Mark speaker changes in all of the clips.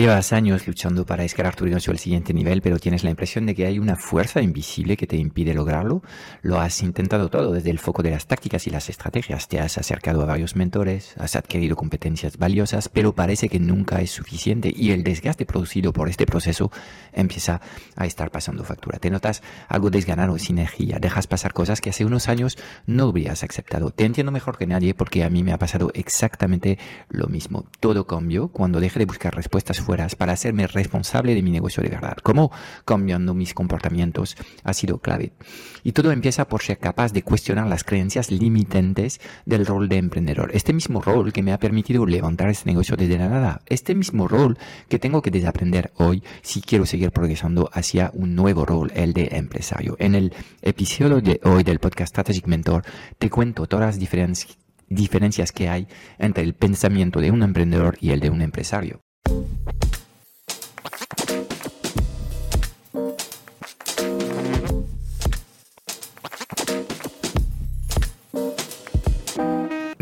Speaker 1: Llevas años luchando para escalar tu negocio al siguiente nivel, pero tienes la impresión de que hay una fuerza invisible que te impide lograrlo. Lo has intentado todo desde el foco de las tácticas y las estrategias. Te has acercado a varios mentores, has adquirido competencias valiosas, pero parece que nunca es suficiente y el desgaste producido por este proceso empieza a estar pasando factura. Te notas algo desganado, sin energía, dejas pasar cosas que hace unos años no habrías aceptado. Te entiendo mejor que nadie porque a mí me ha pasado exactamente lo mismo. Todo cambió cuando dejé de buscar respuestas para hacerme responsable de mi negocio de verdad. Cómo cambiando mis comportamientos ha sido clave. Y todo empieza por ser capaz de cuestionar las creencias limitantes del rol de emprendedor. Este mismo rol que me ha permitido levantar este negocio desde la nada. Este mismo rol que tengo que desaprender hoy si quiero seguir progresando hacia un nuevo rol, el de empresario. En el episodio de hoy del podcast Strategic Mentor te cuento todas las diferencias que hay entre el pensamiento de un emprendedor y el de un empresario. Thank you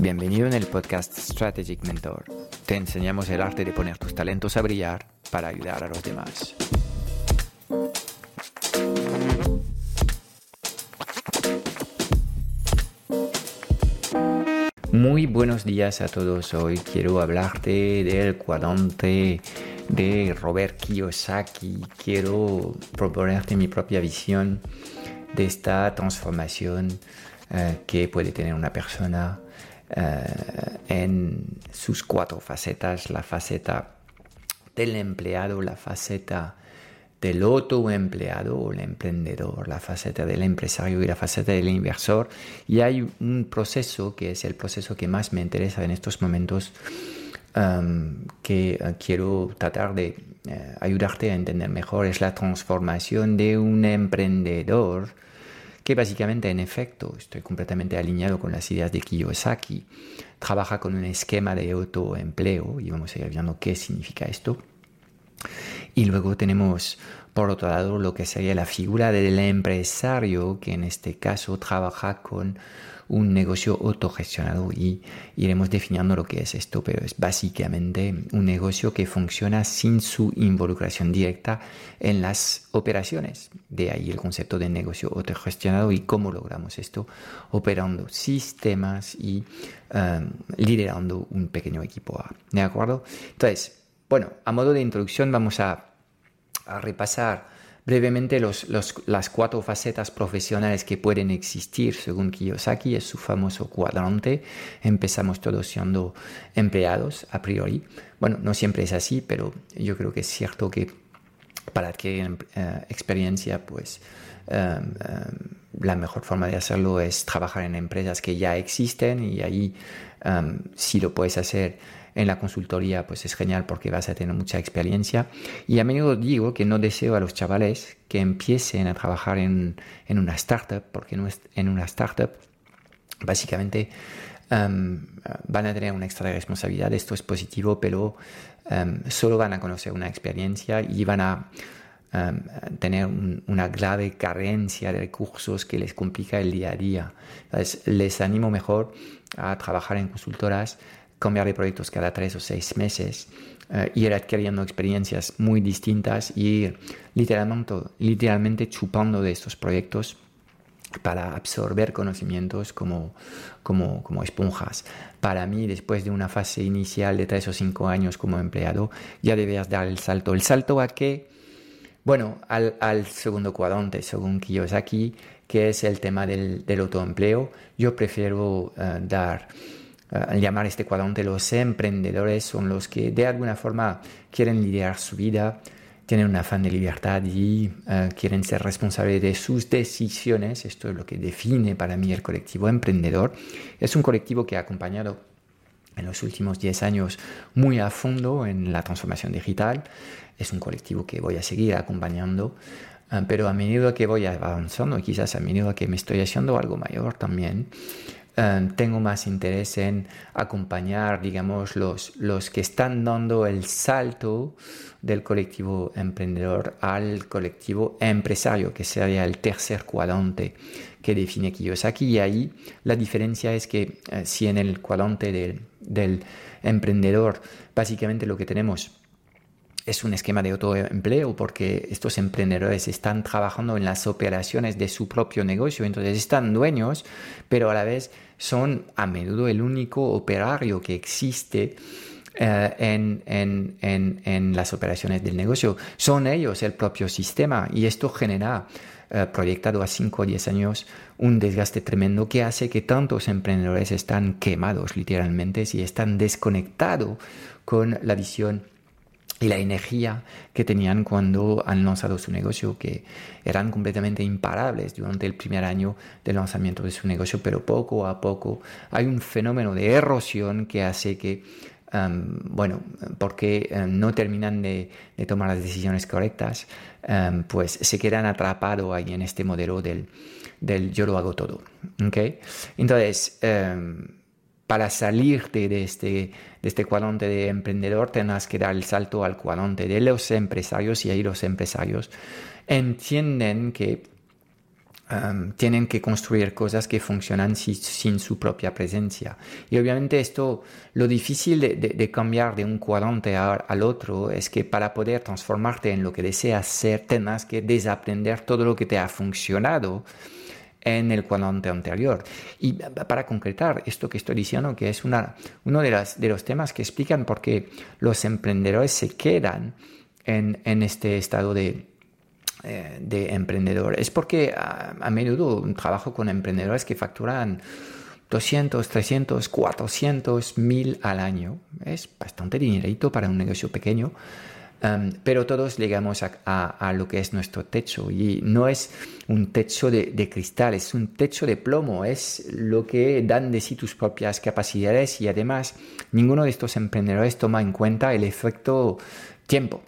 Speaker 1: Bienvenido en el podcast Strategic Mentor. Te enseñamos el arte de poner tus talentos a brillar para ayudar a los demás. Muy buenos días a todos. Hoy quiero hablarte del cuadrante de Robert Kiyosaki. Quiero proponerte mi propia visión de esta transformación eh, que puede tener una persona en sus cuatro facetas, la faceta del empleado, la faceta del autoempleado o el emprendedor, la faceta del empresario y la faceta del inversor. Y hay un proceso que es el proceso que más me interesa en estos momentos, um, que eh, quiero tratar de eh, ayudarte a entender mejor, es la transformación de un emprendedor que básicamente en efecto estoy completamente alineado con las ideas de Kiyosaki. Trabaja con un esquema de autoempleo y vamos a ir viendo qué significa esto. Y luego tenemos por otro lado lo que sería la figura del empresario que en este caso trabaja con un negocio autogestionado y iremos definiendo lo que es esto, pero es básicamente un negocio que funciona sin su involucración directa en las operaciones. De ahí el concepto de negocio autogestionado y cómo logramos esto operando sistemas y um, liderando un pequeño equipo A. ¿De acuerdo? Entonces, bueno, a modo de introducción vamos a, a repasar brevemente las cuatro facetas profesionales que pueden existir según Kiyosaki, es su famoso cuadrante. Empezamos todos siendo empleados a priori. Bueno, no siempre es así, pero yo creo que es cierto que para adquirir eh, experiencia, pues em, em, la mejor forma de hacerlo es trabajar en empresas que ya existen y ahí em, si lo puedes hacer en la consultoría, pues es genial porque vas a tener mucha experiencia. Y a menudo digo que no deseo a los chavales que empiecen a trabajar en, en una startup, porque en una startup básicamente van a tener una extra responsabilidad. Esto es positivo, pero solo van a conocer una experiencia y van a tener una grave carencia de recursos que les complica el día a día. Entonces, les animo mejor a trabajar en consultoras cambiar de proyectos cada tres o seis meses, eh, ir adquiriendo experiencias muy distintas y ir literalmente, literalmente chupando de estos proyectos para absorber conocimientos como, como, como, esponjas. Para mí, después de una fase inicial de tres o cinco años como empleado, ya debías dar el salto. ¿El salto a qué? Bueno, al, al segundo cuadrante, según Kiyosaki, que es el tema del, del autoempleo. Yo prefiero uh, dar al llamar este cuadrante los emprendedores son los que de alguna forma quieren liderar su vida, tienen un afán de libertad y eh, quieren ser responsables de sus decisiones. Esto es lo que define para mí el colectivo emprendedor. Es un colectivo que ha acompañado en los últimos 10 años muy a fondo en la transformación digital. Es un colectivo que voy a seguir acompañando, eh, pero a medida que voy avanzando, quizás a medida que me estoy haciendo algo mayor también, eh, tengo más interés en acompañar, digamos, los, los que están dando el salto del colectivo emprendedor al colectivo empresario, que sería el tercer cuadrante que define Kiyosaki. Y ahí la diferencia es que eh, si en el cuadrante del, del emprendedor básicamente lo que tenemos es un esquema de autoempleo porque estos emprendedores están trabajando en las operaciones de su propio negocio, entonces están dueños, pero a la vez son a menudo el único operario que existe eh, en, en, en, las operaciones del negocio. Son ellos el propio sistema y esto genera, eh, proyectado a 5 o 10 años, un desgaste tremendo que hace que tantos emprendedores están quemados literalmente y están desconectados con la visión y la energía que tenían cuando han lanzado su negocio, que eran completamente imparables durante el primer año de lanzamiento de su negocio, pero poco a poco hay un fenómeno de erosión que hace que, um, bueno, porque um, no terminan de, tomar las decisiones correctas, um, pues se quedan atrapados ahí en este modelo del, del yo lo hago todo. ¿okay? Entonces, para salirte de este, de este cuadrante de emprendedor, tendrás que dar el salto al cuadrante de los empresarios y ahí los empresarios entienden que um, tienen que construir cosas que funcionan sin, su propia presencia. Y obviamente esto, lo difícil de, cambiar de un cuadrante al otro es que para poder transformarte en lo que deseas ser, tendrás que desaprender todo lo que te ha funcionado en el cuadrante anterior. Y para concretar esto que estoy diciendo, que es una, uno de, las, de los temas que explican por qué los emprendedores se quedan en, en este estado de, eh, de emprendedor, es porque a, menudo trabajo con emprendedores que facturan 200, 300, 400 mil al año. Es bastante dinerito para un negocio pequeño. Pero todos llegamos a, lo que es nuestro techo y no es un techo de, cristal, es un techo de plomo, es lo que dan de sí tus propias capacidades y además ninguno de estos emprendedores toma en cuenta el efecto tiempo.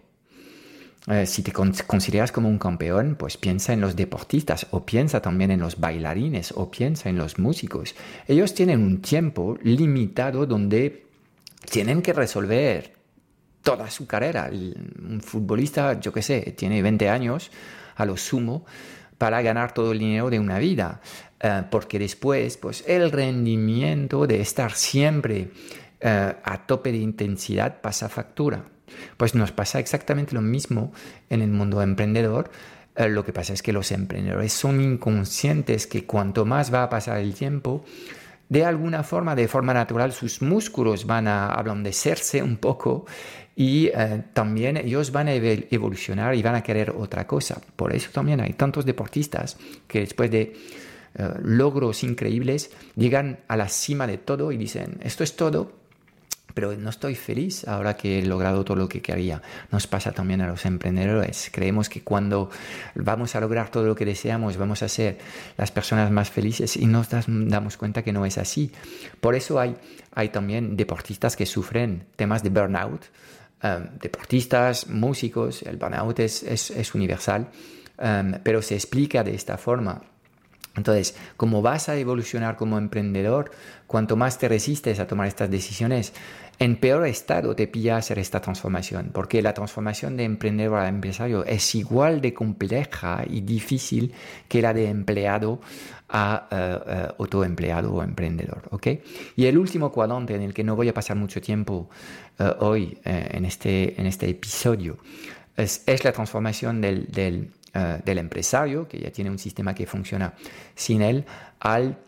Speaker 1: Eh, si te consideras como un campeón, pues piensa en los deportistas o piensa también en los bailarines o piensa en los músicos. Ellos tienen un tiempo limitado donde tienen que resolver toda su carrera. Un futbolista, yo qué sé, tiene 20 años a lo sumo para ganar todo el dinero de una vida, eh, porque después, pues el rendimiento de estar siempre eh, a tope de intensidad pasa factura. Pues nos pasa exactamente lo mismo en el mundo emprendedor. Eh, lo que pasa es que los emprendedores son inconscientes que cuanto más va a pasar el tiempo, de alguna forma, de forma natural, sus músculos van a ablandecerse un poco y eh, también ellos van a evolucionar y van a querer otra cosa. Por eso también hay tantos deportistas que después de eh, logros increíbles llegan a la cima de todo y dicen, esto es todo, pero no estoy feliz ahora que he logrado todo lo que quería. Nos pasa también a los emprendedores. Creemos que cuando vamos a lograr todo lo que deseamos, vamos a ser las personas más felices y nos damos cuenta que no es así. Por eso hay, hay también deportistas que sufren temas de burnout. Um, deportistas, músicos, el burnout es, es, universal, um, pero se explica de esta forma. Entonces, como vas a evolucionar como emprendedor, cuanto más te resistes a tomar estas decisiones, en peor estado te pilla hacer esta transformación, porque la transformación de emprendedor a empresario es igual de compleja y difícil que la de empleado a eh, eh, autoempleado o emprendedor. ¿okay? Y el último cuadrante en el que no voy a pasar mucho tiempo eh, hoy en, este, en este episodio es, es la transformación del, del eh, del empresario, que ya tiene un sistema que funciona sin él, al,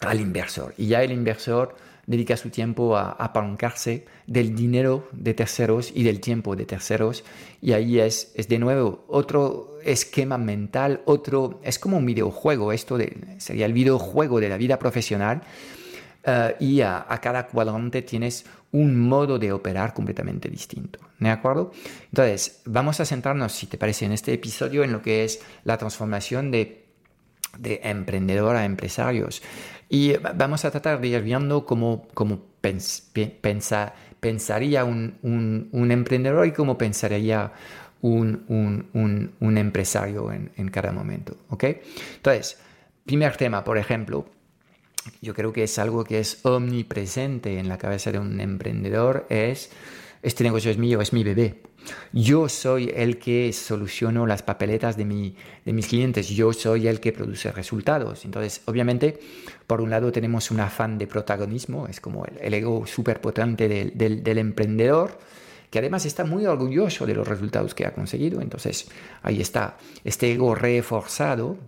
Speaker 1: al inversor. Y ya el inversor dedica su tiempo a apalancarse del dinero de terceros y del tiempo de terceros. Y ahí es, es de nuevo otro esquema mental, otro, es como un videojuego, esto de, sería el videojuego de la vida profesional. Eh, y a, cada cuadrante tienes un modo de operar completamente distinto. ¿De acuerdo? Entonces, vamos a centrarnos, si te parece, en este episodio en lo que es la transformación de de emprendedor a empresarios. Y vamos a tratar de ir viendo cómo, cómo pensaría un, un, emprendedor y cómo pensaría un, un empresario en, en, cada momento. ¿ok? Entonces, primer tema, por ejemplo, yo creo que es algo que es omnipresente en la cabeza de un emprendedor, es, este negocio es mío, es mi bebé. Yo soy el que soluciono las papeletas de, mi, de mis clientes, yo soy el que produce resultados. Entonces, obviamente, por un lado tenemos un afán de protagonismo, es como el, ego súper potente del, del, emprendedor, que además está muy orgulloso de los resultados que ha conseguido. Entonces, ahí está este ego reforzado.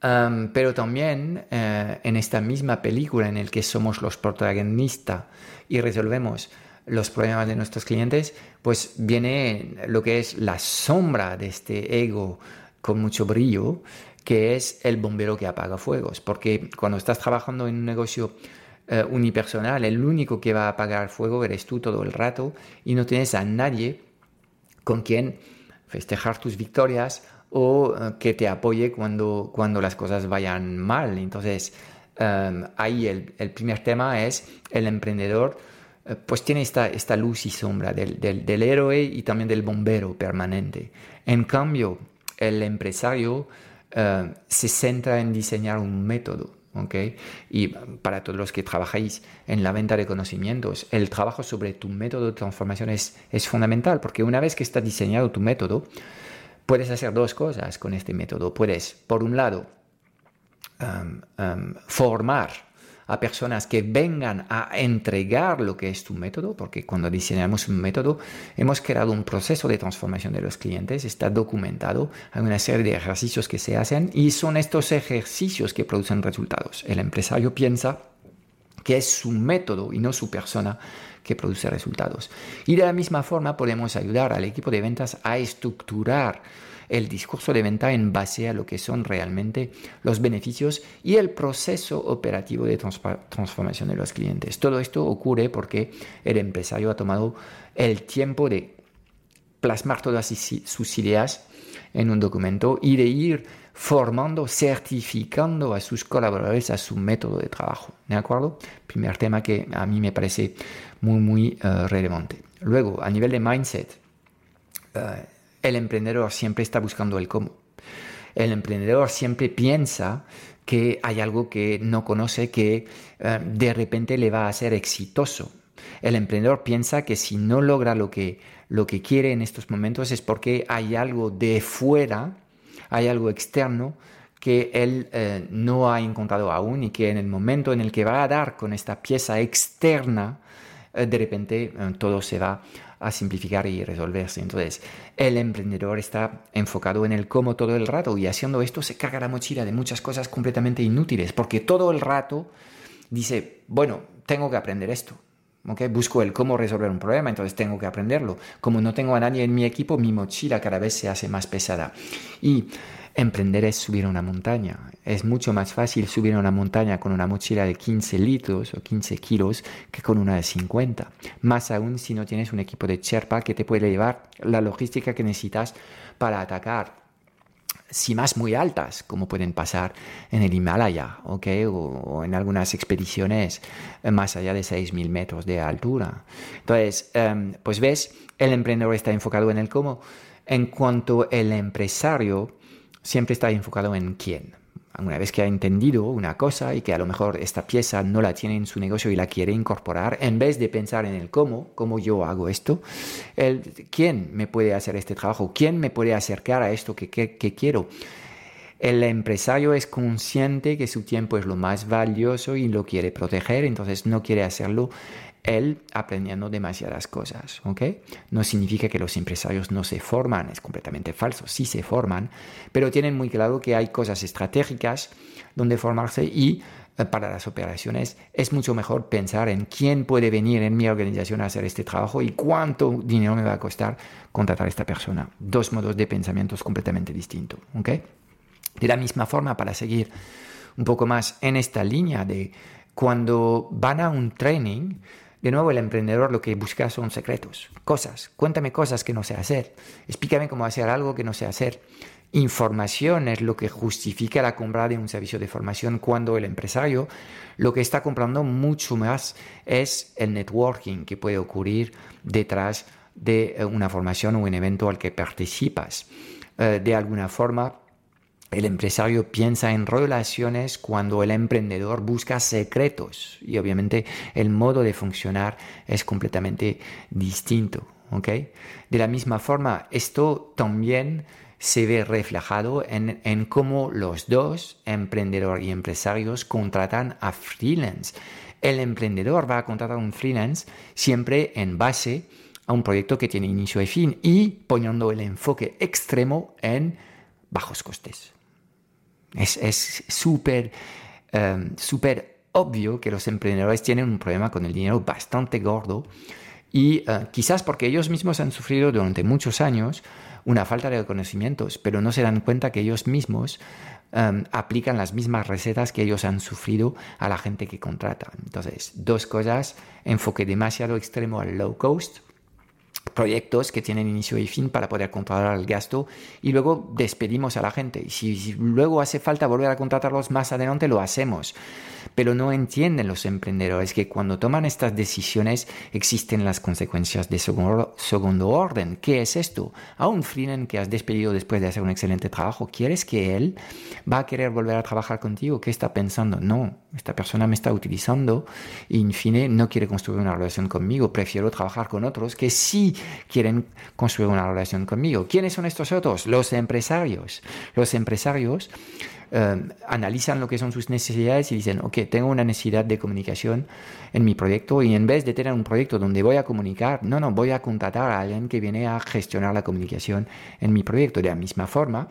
Speaker 1: Pero también eh, en esta misma película en el que somos los protagonistas y resolvemos los problemas de nuestros clientes, pues viene lo que es la sombra de este ego con mucho brillo, que es el bombero que apaga fuegos. Porque cuando estás trabajando en un negocio eh, unipersonal, el único que va a apagar fuego eres tú todo el rato y no tienes a nadie con quien festejar tus victorias o eh, que te apoye cuando, cuando las cosas vayan mal. Entonces, eh, ahí el, el primer tema es el emprendedor eh, pues tiene esta, esta luz y sombra del, del, héroe y también del bombero permanente. En cambio, el empresario eh, se centra en diseñar un método. ¿okay? Y para todos los que trabajáis en la venta de conocimientos, el trabajo sobre tu método de transformación es, es fundamental, porque una vez que está diseñado tu método, puedes hacer dos cosas con este método. Puedes, por un lado, formar a personas que vengan a entregar lo que es tu método, porque cuando diseñamos un método hemos creado un proceso de transformación de los clientes, está documentado, hay una serie de ejercicios que se hacen y son estos ejercicios que producen resultados. El empresario piensa que es su método y no su persona que produce resultados. Y de la misma forma podemos ayudar al equipo de ventas a estructurar el discurso de venta en base a lo que son realmente los beneficios y el proceso operativo de transformación de los clientes. Todo esto ocurre porque el empresario ha tomado el tiempo de plasmar todas sus ideas en un documento y de ir formando, certificando a sus colaboradores a su método de trabajo. ¿De acuerdo? Primer tema que a mí me parece muy, muy eh, relevante. Luego, a nivel de mindset, eh, el emprendedor siempre está buscando el cómo. El emprendedor siempre piensa que hay algo que no conoce que eh, de repente le va a hacer exitoso. El emprendedor piensa que si no logra lo que, lo que quiere en estos momentos es porque hay algo de fuera, hay algo externo que él eh, no ha encontrado aún y que en el momento en el que va a dar con esta pieza externa, eh, de repente todo se va a simplificar y resolverse. Entonces, el emprendedor está enfocado en el cómo todo el rato y haciendo esto se carga la mochila de muchas cosas completamente inútiles, porque todo el rato dice, bueno, tengo que aprender esto. ¿Okay? Busco el cómo resolver un problema, entonces tengo que aprenderlo. Como no tengo a nadie en mi equipo, mi mochila cada vez se hace más pesada. Y Emprender es subir una montaña. Es mucho más fácil subir una montaña con una mochila de 15 litros o 15 kilos que con una de 50. Más aún si no tienes un equipo de Sherpa que te puede llevar la logística que necesitas para atacar cimas muy altas, como pueden pasar en el Himalaya, ¿okay? o, en algunas expediciones más allá de 6.000 metros de altura. Entonces, em, pues ves, el emprendedor está enfocado en el cómo. En cuanto el empresario siempre está enfocado en quién. Una vez que ha entendido una cosa y que a lo mejor esta pieza no la tiene en su negocio y la quiere incorporar, en vez de pensar en el cómo, cómo yo hago esto, el quién me puede hacer este trabajo, quién me puede acercar a esto que, que quiero. El empresario es consciente que su tiempo es lo más valioso y lo quiere proteger, entonces no quiere hacerlo él aprendiendo demasiadas cosas, ¿ok? No significa que los empresarios no se forman, es completamente falso, sí se forman, pero tienen muy claro que hay cosas estratégicas donde formarse y eh, para las operaciones es mucho mejor pensar en quién puede venir en mi organización a hacer este trabajo y cuánto dinero me va a costar contratar a esta persona. Dos modos de pensamientos completamente distintos, ¿ok? De la misma forma, para seguir un poco más en esta línea de cuando van a un training, de nuevo, el emprendedor lo que busca son secretos, cosas. Cuéntame cosas que no sé hacer. Explícame cómo hacer algo que no sé hacer. información es lo que justifica la compra de un servicio de formación cuando el empresario lo que está comprando mucho más es el networking que puede ocurrir detrás de eh, una formación o un evento al que participas. Eh, de alguna forma, el empresario piensa en relaciones cuando el emprendedor busca secretos y obviamente el modo de funcionar es completamente distinto. De la misma forma, esto también se ve reflejado en, en cómo los dos, emprendedor y empresarios, contratan a freelance. El emprendedor va a contratar a un freelance siempre en base a un proyecto que tiene inicio y fin y poniendo el enfoque extremo en bajos costes. Es súper em, súper obvio que los emprendedores tienen un problema con el dinero bastante gordo y eh, quizás porque ellos mismos han sufrido durante muchos años una falta de conocimientos, pero no se dan cuenta que ellos mismos em, aplican las mismas recetas que ellos han sufrido a la gente que contratan. Entonces, dos cosas, enfoque demasiado extremo al low cost, proyectos que tienen inicio y fin para poder controlar el gasto y luego despedimos a la gente. Y si, luego hace falta volver a contratarlos más adelante, lo hacemos. Pero no entienden los emprendedores que cuando toman estas decisiones existen las consecuencias de segundo, segundo orden. ¿Qué es esto? A un freelance que has despedido después de hacer un excelente trabajo, ¿quieres que él va a querer volver a trabajar contigo? ¿Qué está pensando? No, esta persona me está utilizando y, en fin, no quiere construir una relación conmigo. Prefiero trabajar con otros que sí quieren construir una relación conmigo. ¿Quiénes son estos otros? Los empresarios. Los empresarios eh, analizan lo que son sus necesidades y dicen, ok, tengo una necesidad de comunicación en mi proyecto y en vez de tener un proyecto donde voy a comunicar, no, no, voy a contratar a alguien que viene a gestionar la comunicación en mi proyecto. De la misma forma,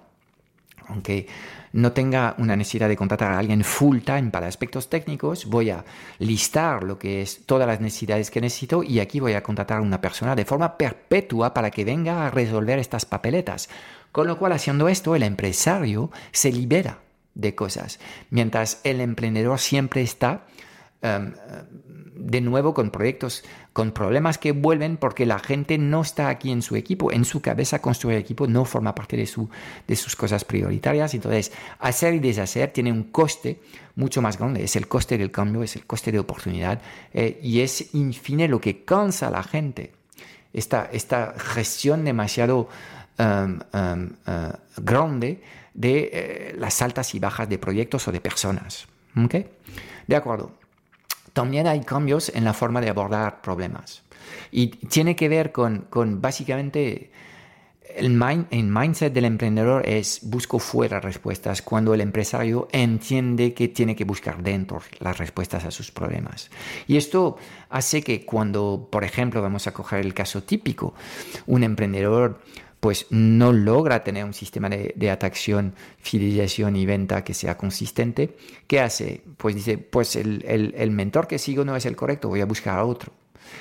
Speaker 1: aunque no tenga una necesidad de contratar a alguien full time para aspectos técnicos, voy a listar lo que es todas las necesidades que necesito y aquí voy a contratar a una persona de forma perpetua para que venga a resolver estas papeletas. Con lo cual, haciendo esto, el empresario se libera de cosas, mientras el emprendedor siempre está em, de nuevo con proyectos, con problemas que vuelven porque la gente no está aquí en su equipo, en su cabeza construir equipo no forma parte de, su, de sus cosas prioritarias, entonces hacer y deshacer tiene un coste mucho más grande, es el coste del cambio, es el coste de oportunidad eh, y es infine lo que cansa a la gente, esta, esta gestión demasiado em, em, eh, grande de eh, las altas y bajas de proyectos o de personas. ¿Okay? De acuerdo también hay cambios en la forma de abordar problemas. Y tiene que ver con, con básicamente el, mind, el, mindset del emprendedor es busco fuera respuestas cuando el empresario entiende que tiene que buscar dentro las respuestas a sus problemas. Y esto hace que cuando, por ejemplo, vamos a coger el caso típico, un emprendedor pues no logra tener un sistema de, atracción, fidelización y venta que sea consistente, ¿qué hace? Pues dice, pues el, el mentor que sigo no es el correcto, voy a buscar a otro.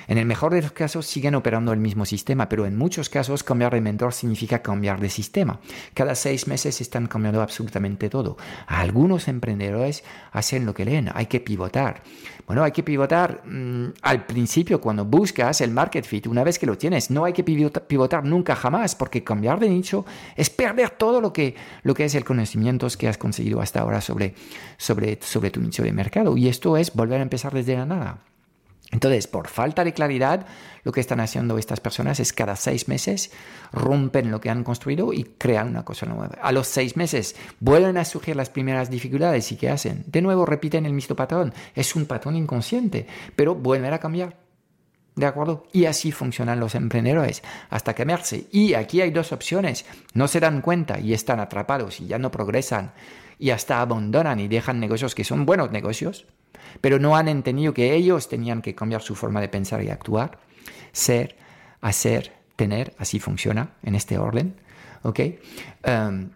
Speaker 1: En el mejor de los casos siguen operando el mismo sistema, pero en muchos casos cambiar de mentor significa cambiar de sistema. Cada seis meses están cambiando absolutamente todo. Algunos emprendedores hacen lo que leen, hay que pivotar. Bueno, hay que pivotar mm, al principio cuando buscas el market fit, una vez que lo tienes. No hay que pivotar nunca jamás, porque cambiar de nicho es perder todo lo que, lo que es el conocimiento que has conseguido hasta ahora sobre, sobre, sobre tu nicho de mercado. Y esto es volver a empezar desde la nada. Entonces, por falta de claridad, lo que están haciendo estas personas es cada seis meses rompen lo que han construido y crean una cosa nueva. A los seis meses vuelven a surgir las primeras dificultades y ¿qué hacen? De nuevo repiten el mismo patrón. Es un patrón inconsciente, pero vuelven a cambiar. ¿De acuerdo? Y así funcionan los emprendedores hasta quemarse. Y aquí hay dos opciones. No se dan cuenta y están atrapados y ya no progresan y hasta abandonan y dejan negocios que son buenos negocios pero no han entendido que ellos tenían que cambiar su forma de pensar y actuar, ser, hacer, tener, así funciona en este orden, ¿ok? Um,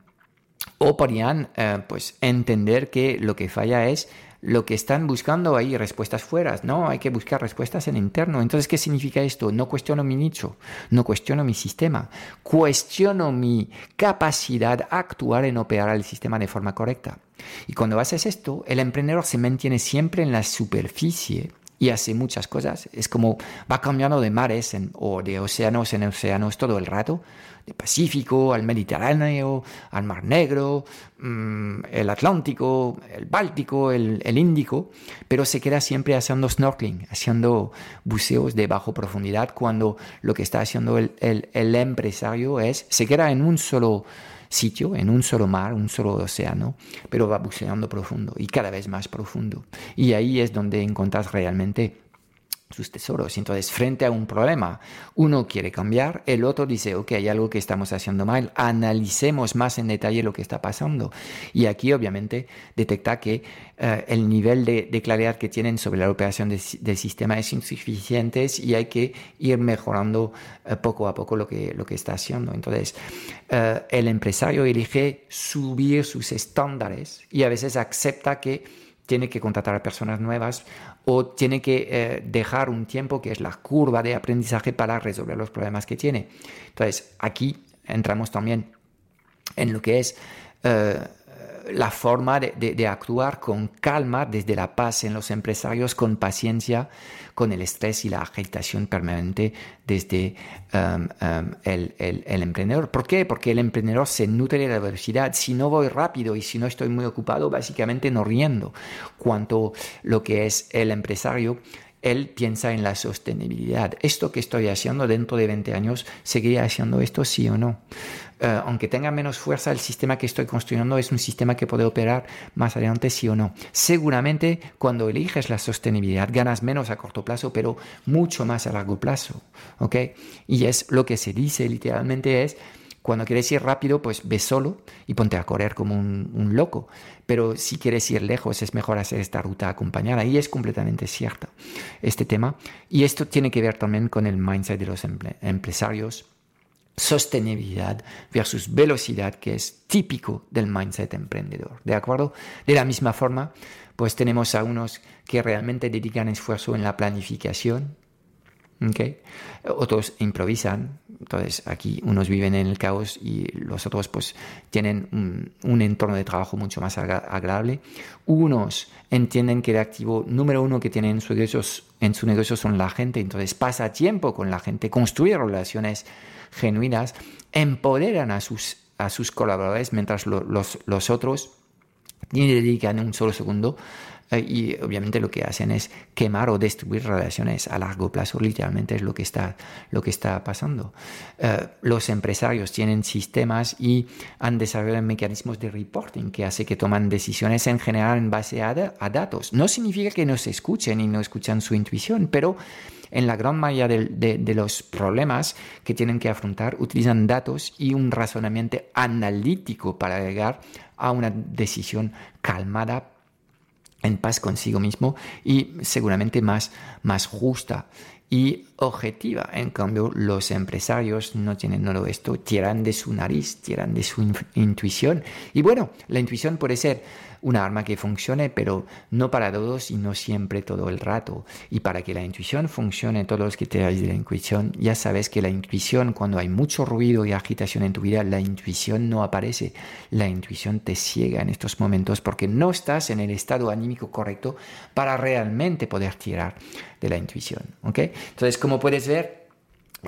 Speaker 1: o podrían uh, pues entender que lo que falla es lo que están buscando ahí, respuestas fuera. No, hay que buscar respuestas en interno. Entonces, ¿qué significa esto? No cuestiono mi nicho, no cuestiono mi sistema, cuestiono mi capacidad a actuar en operar el sistema de forma correcta. Y cuando haces esto, el emprendedor se mantiene siempre en la superficie y hace muchas cosas. Es como va cambiando de mares o de océanos en océanos todo el rato, de Pacífico al Mediterráneo, al Mar Negro, mm, el Atlántico, el Báltico, el, Índico, pero se queda siempre haciendo snorkeling, haciendo buceos de bajo profundidad cuando lo que está haciendo el, el empresario es, se queda en un solo sitio, en un solo mar, un solo océano, pero va buceando profundo y cada vez más profundo. Y ahí es donde encuentras realmente sus tesoros. Entonces, frente a un problema, uno quiere cambiar, el otro dice, ok, hay algo que estamos haciendo mal, analicemos más en detalle lo que está pasando. Y aquí, obviamente, detecta que eh, el nivel de, claridad que tienen sobre la operación del sistema es insuficiente y hay que ir mejorando eh, poco a poco lo que, lo que está haciendo. Entonces, eh, el empresario elige subir sus estándares y a veces acepta que tiene que contratar a personas nuevas o tiene que eh, dejar un tiempo que es la curva de aprendizaje para resolver los problemas que tiene. Entonces, aquí entramos también en lo que es eh, la forma de, actuar con calma desde la paz en los empresarios, con paciencia, con el estrés y la agitación permanente desde um, um, el, el, emprendedor. ¿Por qué? Porque el emprendedor se nutre de la velocidad. Si no voy rápido y si no estoy muy ocupado, básicamente no riendo. Cuanto lo que es el empresario, él piensa en la sostenibilidad. Esto que estoy haciendo dentro de 20 años, ¿seguiré haciendo esto sí o no? Eh, aunque tenga menos fuerza, el sistema que estoy construyendo es un sistema que puede operar más adelante sí o no. Seguramente cuando eliges la sostenibilidad ganas menos a corto plazo, pero mucho más a largo plazo. ¿ok? Y es lo que se dice literalmente es cuando quieres ir rápido, pues ve solo y ponte a correr como un, loco. Pero si quieres ir lejos, es mejor hacer esta ruta acompañada. Y es completamente cierto este tema. Y esto tiene que ver también con el mindset de los empresarios. Sostenibilidad versus velocidad, que es típico del mindset emprendedor. ¿De acuerdo? De la misma forma, pues tenemos a unos que realmente dedican esfuerzo en la planificación. Otros improvisan, entonces aquí unos viven en el caos y los otros pues tienen un, entorno de trabajo mucho más agradable. Unos entienden que el activo número uno que tienen en su, negocio, en su negocio son la gente, entonces pasa tiempo con la gente, construye relaciones genuinas, empoderan a sus, a sus colaboradores mientras los, los otros ni dedican un solo segundo y obviamente lo que hacen es quemar o destruir relaciones a largo plazo, literalmente es lo que está, lo que está pasando. Eh, los empresarios tienen sistemas y han desarrollado mecanismos de reporting que hace que toman decisiones en general en base a, datos. No significa que no se escuchen y no escuchan su intuición, pero en la gran mayoría de, de, los problemas que tienen que afrontar utilizan datos y un razonamiento analítico para llegar a una decisión calmada en paz consigo mismo y seguramente más, más justa y objetiva. En cambio, los empresarios no tienen todo esto, tiran de su nariz, tiran de su intuición. Y bueno, la intuición puede ser una arma que funcione, pero no para todos y no siempre todo el rato. Y para que la intuición funcione, todos los que te de la intuición, ya sabes que la intuición, cuando hay mucho ruido y agitación en tu vida, la intuición no aparece. La intuición te ciega en estos momentos porque no estás en el estado anímico correcto para realmente poder tirar de la intuición. ¿okay? Entonces, como puedes ver,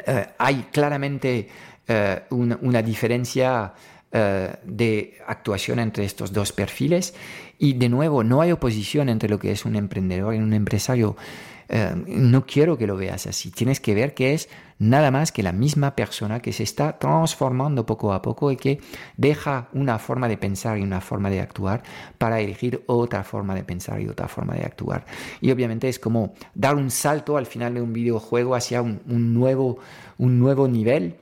Speaker 1: eh, hay claramente eh, una diferencia de actuación entre estos dos perfiles y de nuevo no hay oposición entre lo que es un emprendedor y un empresario. Eh, no quiero que lo veas así. Tienes que ver que es nada más que la misma persona que se está transformando poco a poco y que deja una forma de pensar y una forma de actuar para elegir otra forma de pensar y otra forma de actuar. Y obviamente es como dar un salto al final de un videojuego hacia un nuevo, un nuevo nivel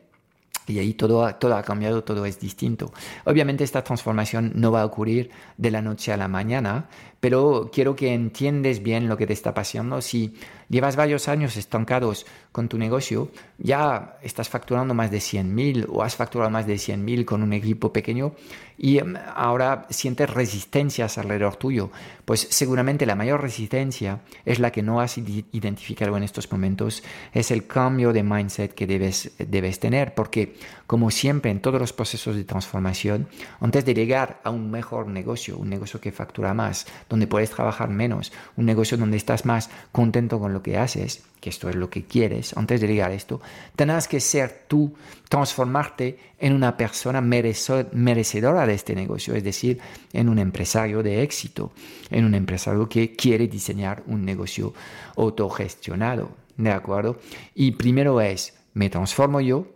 Speaker 1: y ahí todo, todo ha cambiado, todo es distinto. Obviamente esta transformación no va a ocurrir de la noche a la mañana, pero quiero que entiendes bien lo que te está pasando. Si llevas varios años estancados con tu negocio, ya estás facturando más de 100.000 o has facturado más de 100.000 con un equipo pequeño y em, ahora sientes resistencias alrededor tuyo, pues seguramente la mayor resistencia es la que no has identificado en estos momentos, es el cambio de mindset que debes, debes tener, porque como siempre en todos los procesos de transformación, antes de llegar a un mejor negocio, un negocio que factura más, donde puedes trabajar menos, un negocio donde estás más contento con lo que haces, que esto es lo que quieres, antes de llegar a esto, tendrás que ser tú, transformarte en una persona merecedora de este negocio, es decir, en un empresario de éxito, en un empresario que quiere diseñar un negocio autogestionado, ¿de acuerdo? Y primero es, me transformo yo,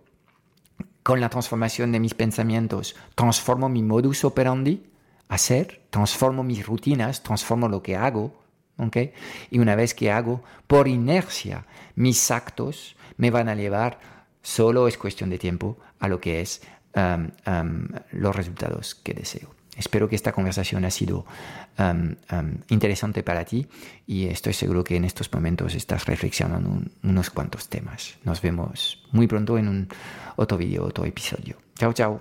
Speaker 1: con la transformación de mis pensamientos, transformo mi modus operandi, hacer, transformo mis rutinas, transformo lo que hago, y una vez que hago, por inercia, mis actos me van a llevar, solo es cuestión de tiempo, a lo que es um, um, los resultados que deseo. Espero que esta conversación ha sido um, interesante para ti y estoy seguro que en estos momentos estás reflexionando unos cuantos temas. Nos vemos muy pronto en un otro vídeo, otro episodio. Chao, chao.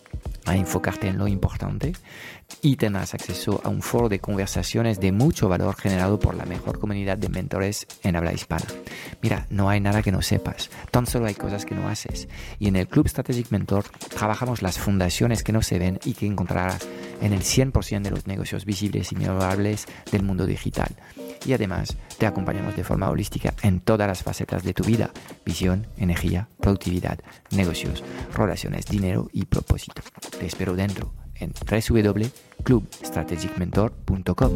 Speaker 1: a enfocarte en lo importante y tendrás acceso a un foro de conversaciones de mucho valor generado por la mejor comunidad de mentores en habla hispana. Mira, no hay nada que no sepas, tan solo hay cosas que no haces. Y en el Club Strategic Mentor trabajamos las fundaciones que no se ven y que encontrarás en el 100% de los negocios visibles y memorables del mundo digital. Y además te acompañamos de forma holística en todas las facetas de tu vida, visión, energía, productividad, negocios, relaciones, dinero y propósito. Te espero dentro en www.clubstrategicmentor.com.